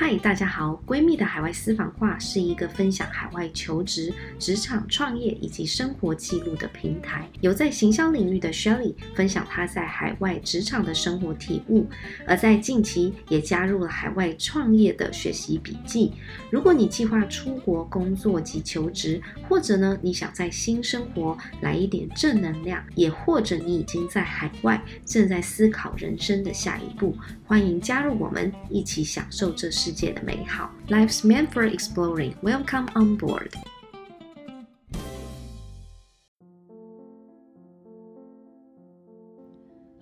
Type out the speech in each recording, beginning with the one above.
嗨，大家好！闺蜜的海外私房话是一个分享海外求职、职场创业以及生活记录的平台。有在行销领域的 Shelly 分享她在海外职场的生活体悟，而在近期也加入了海外创业的学习笔记。如果你计划出国工作及求职，或者呢你想在新生活来一点正能量，也或者你已经在海外正在思考人生的下一步，欢迎加入我们，一起享受这世界的美好。Life's meant for exploring. Welcome on board.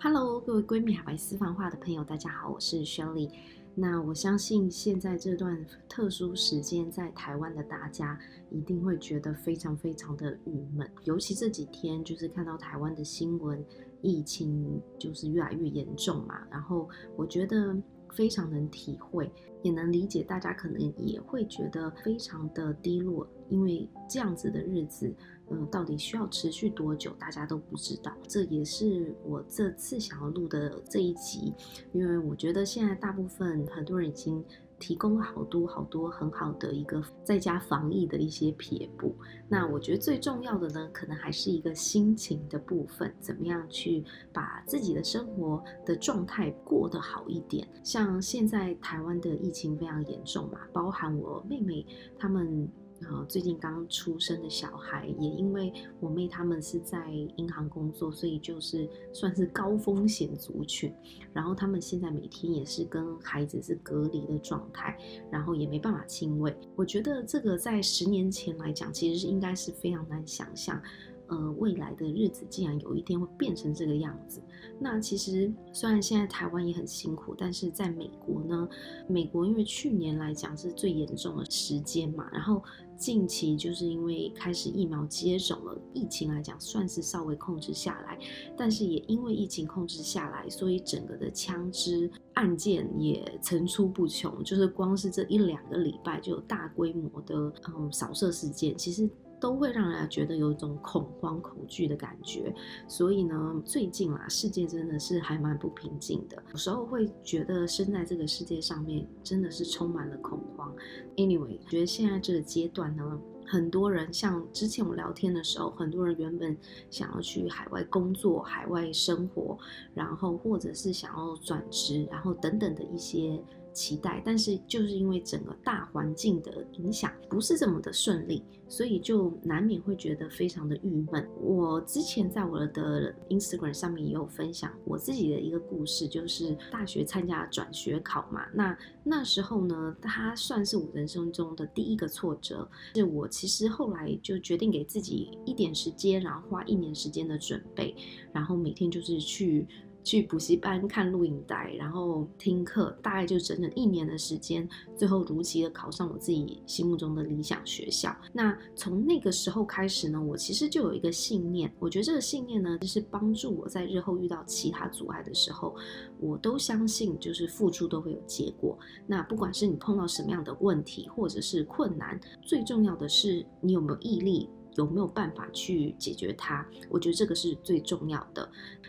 Hello，各位闺蜜海外私房话的朋友，大家好，我是 Shelly。那我相信现在这段特殊时间，在台湾的大家一定会觉得非常非常的郁闷，尤其这几天就是看到台湾的新闻，疫情就是越来越严重嘛，然后我觉得。非常能体会，也能理解，大家可能也会觉得非常的低落，因为这样子的日子，嗯，到底需要持续多久，大家都不知道。这也是我这次想要录的这一集，因为我觉得现在大部分很多人已经。提供了好多好多很好的一个在家防疫的一些撇步。那我觉得最重要的呢，可能还是一个心情的部分，怎么样去把自己的生活的状态过得好一点。像现在台湾的疫情非常严重嘛，包含我妹妹他们。啊，最近刚出生的小孩，也因为我妹他们是在银行工作，所以就是算是高风险族群。然后他们现在每天也是跟孩子是隔离的状态，然后也没办法亲喂。我觉得这个在十年前来讲，其实是应该是非常难想象。呃，未来的日子竟然有一天会变成这个样子。那其实虽然现在台湾也很辛苦，但是在美国呢，美国因为去年来讲是最严重的时间嘛，然后近期就是因为开始疫苗接种了，疫情来讲算是稍微控制下来，但是也因为疫情控制下来，所以整个的枪支案件也层出不穷，就是光是这一两个礼拜就有大规模的嗯扫射事件，其实。都会让人家觉得有一种恐慌、恐惧的感觉，所以呢，最近啊，世界真的是还蛮不平静的。有时候会觉得生在这个世界上面真的是充满了恐慌。Anyway，觉得现在这个阶段呢，很多人像之前我聊天的时候，很多人原本想要去海外工作、海外生活，然后或者是想要转职，然后等等的一些。期待，但是就是因为整个大环境的影响不是这么的顺利，所以就难免会觉得非常的郁闷。我之前在我的 Instagram 上面也有分享我自己的一个故事，就是大学参加转学考嘛。那那时候呢，它算是我人生中的第一个挫折，是我其实后来就决定给自己一点时间，然后花一年时间的准备，然后每天就是去。去补习班看录影带，然后听课，大概就整整一年的时间，最后如期的考上我自己心目中的理想学校。那从那个时候开始呢，我其实就有一个信念，我觉得这个信念呢，就是帮助我在日后遇到其他阻碍的时候，我都相信就是付出都会有结果。那不管是你碰到什么样的问题或者是困难，最重要的是你有没有毅力。有没有办法去解决它？我觉得这个是最重要的。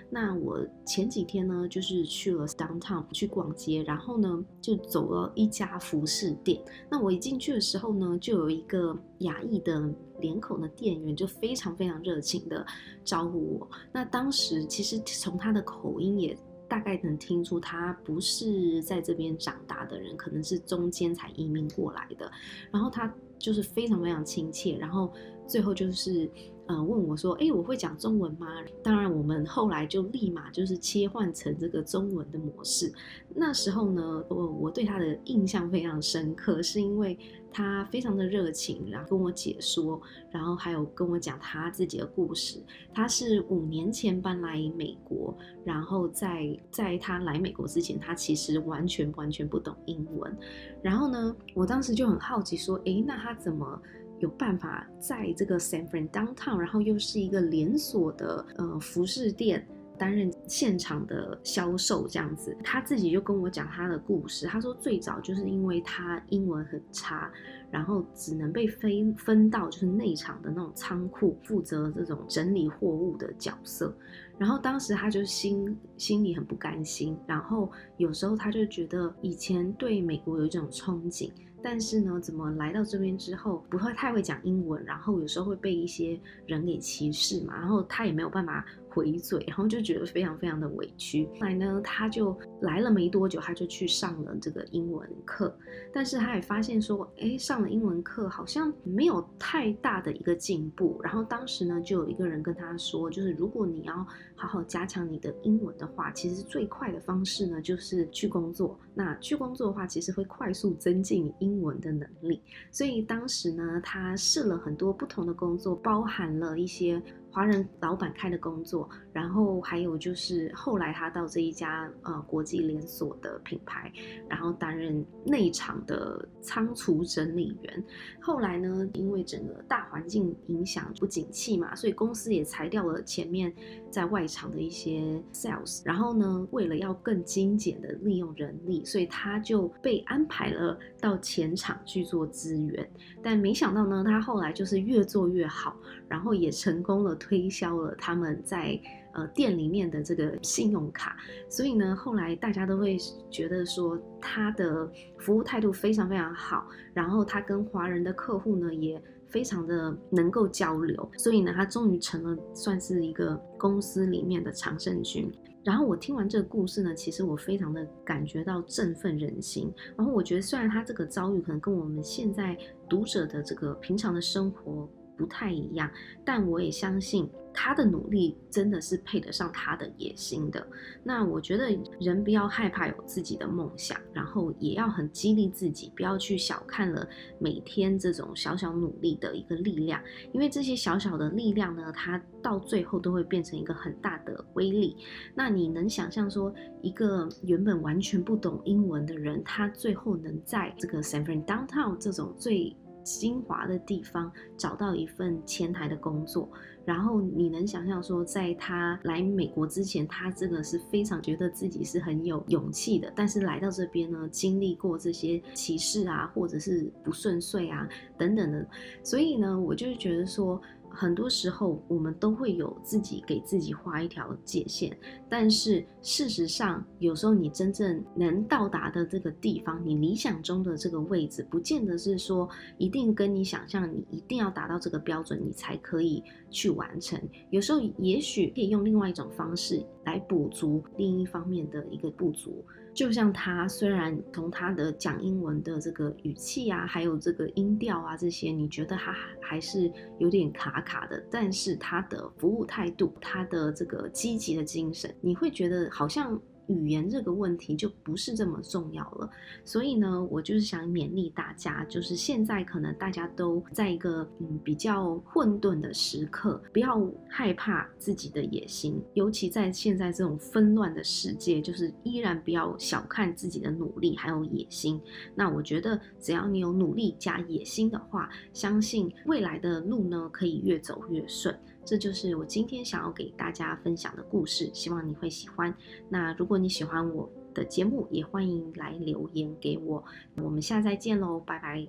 那我前几天呢，就是去了 downtown 去逛街，然后呢，就走了一家服饰店。那我一进去的时候呢，就有一个亚裔的脸孔的店员，就非常非常热情的招呼我。那当时其实从他的口音也大概能听出，他不是在这边长大的人，可能是中间才移民过来的。然后他就是非常非常亲切，然后。最后就是，呃，问我说：“哎，我会讲中文吗？”当然，我们后来就立马就是切换成这个中文的模式。那时候呢，我我对他的印象非常深刻，是因为他非常的热情，然后跟我解说，然后还有跟我讲他自己的故事。他是五年前搬来美国，然后在在他来美国之前，他其实完全完全不懂英文。然后呢，我当时就很好奇说：“哎，那他怎么？”有办法在这个 San Fran Downtown，然后又是一个连锁的呃服饰店，担任现场的销售这样子。他自己就跟我讲他的故事，他说最早就是因为他英文很差，然后只能被分分到就是内场的那种仓库，负责这种整理货物的角色。然后当时他就心心里很不甘心，然后有时候他就觉得以前对美国有一种憧憬。但是呢，怎么来到这边之后不会太会讲英文，然后有时候会被一些人给歧视嘛，然后他也没有办法回嘴，然后就觉得非常非常的委屈。后来呢，他就来了没多久，他就去上了这个英文课，但是他也发现说，哎，上了英文课好像没有太大的一个进步。然后当时呢，就有一个人跟他说，就是如果你要好好加强你的英文的话，其实最快的方式呢，就是去工作。那去工作的话，其实会快速增进你英文的能力。所以当时呢，他试了很多不同的工作，包含了一些。华人老板开的工作，然后还有就是后来他到这一家呃国际连锁的品牌，然后担任内场的仓储整理员。后来呢，因为整个大环境影响不景气嘛，所以公司也裁掉了前面在外场的一些 sales。然后呢，为了要更精简的利用人力，所以他就被安排了到前场去做资源。但没想到呢，他后来就是越做越好，然后也成功了。推销了他们在呃店里面的这个信用卡，所以呢，后来大家都会觉得说他的服务态度非常非常好，然后他跟华人的客户呢也非常的能够交流，所以呢，他终于成了算是一个公司里面的常胜军。然后我听完这个故事呢，其实我非常的感觉到振奋人心。然后我觉得虽然他这个遭遇可能跟我们现在读者的这个平常的生活。不太一样，但我也相信他的努力真的是配得上他的野心的。那我觉得人不要害怕有自己的梦想，然后也要很激励自己，不要去小看了每天这种小小努力的一个力量，因为这些小小的力量呢，它到最后都会变成一个很大的威力。那你能想象说，一个原本完全不懂英文的人，他最后能在这个 San Fran Downtown 这种最精华的地方找到一份前台的工作，然后你能想象说，在他来美国之前，他真的是非常觉得自己是很有勇气的，但是来到这边呢，经历过这些歧视啊，或者是不顺遂啊等等的，所以呢，我就觉得说。很多时候，我们都会有自己给自己画一条界限，但是事实上，有时候你真正能到达的这个地方，你理想中的这个位置，不见得是说一定跟你想象，你一定要达到这个标准，你才可以去完成。有时候，也许可以用另外一种方式来补足另一方面的一个不足。就像他，虽然从他的讲英文的这个语气啊，还有这个音调啊这些，你觉得他还是有点卡卡的，但是他的服务态度，他的这个积极的精神，你会觉得好像。语言这个问题就不是这么重要了，所以呢，我就是想勉励大家，就是现在可能大家都在一个嗯比较混沌的时刻，不要害怕自己的野心，尤其在现在这种纷乱的世界，就是依然不要小看自己的努力还有野心。那我觉得只要你有努力加野心的话，相信未来的路呢可以越走越顺。这就是我今天想要给大家分享的故事，希望你会喜欢。那如果你喜欢我的节目，也欢迎来留言给我。我们下次再见喽，拜拜。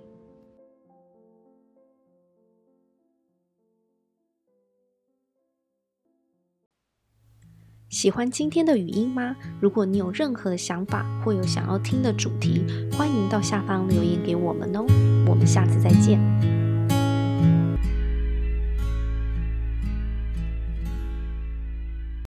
喜欢今天的语音吗？如果你有任何想法或有想要听的主题，欢迎到下方留言给我们哦。我们下次再见。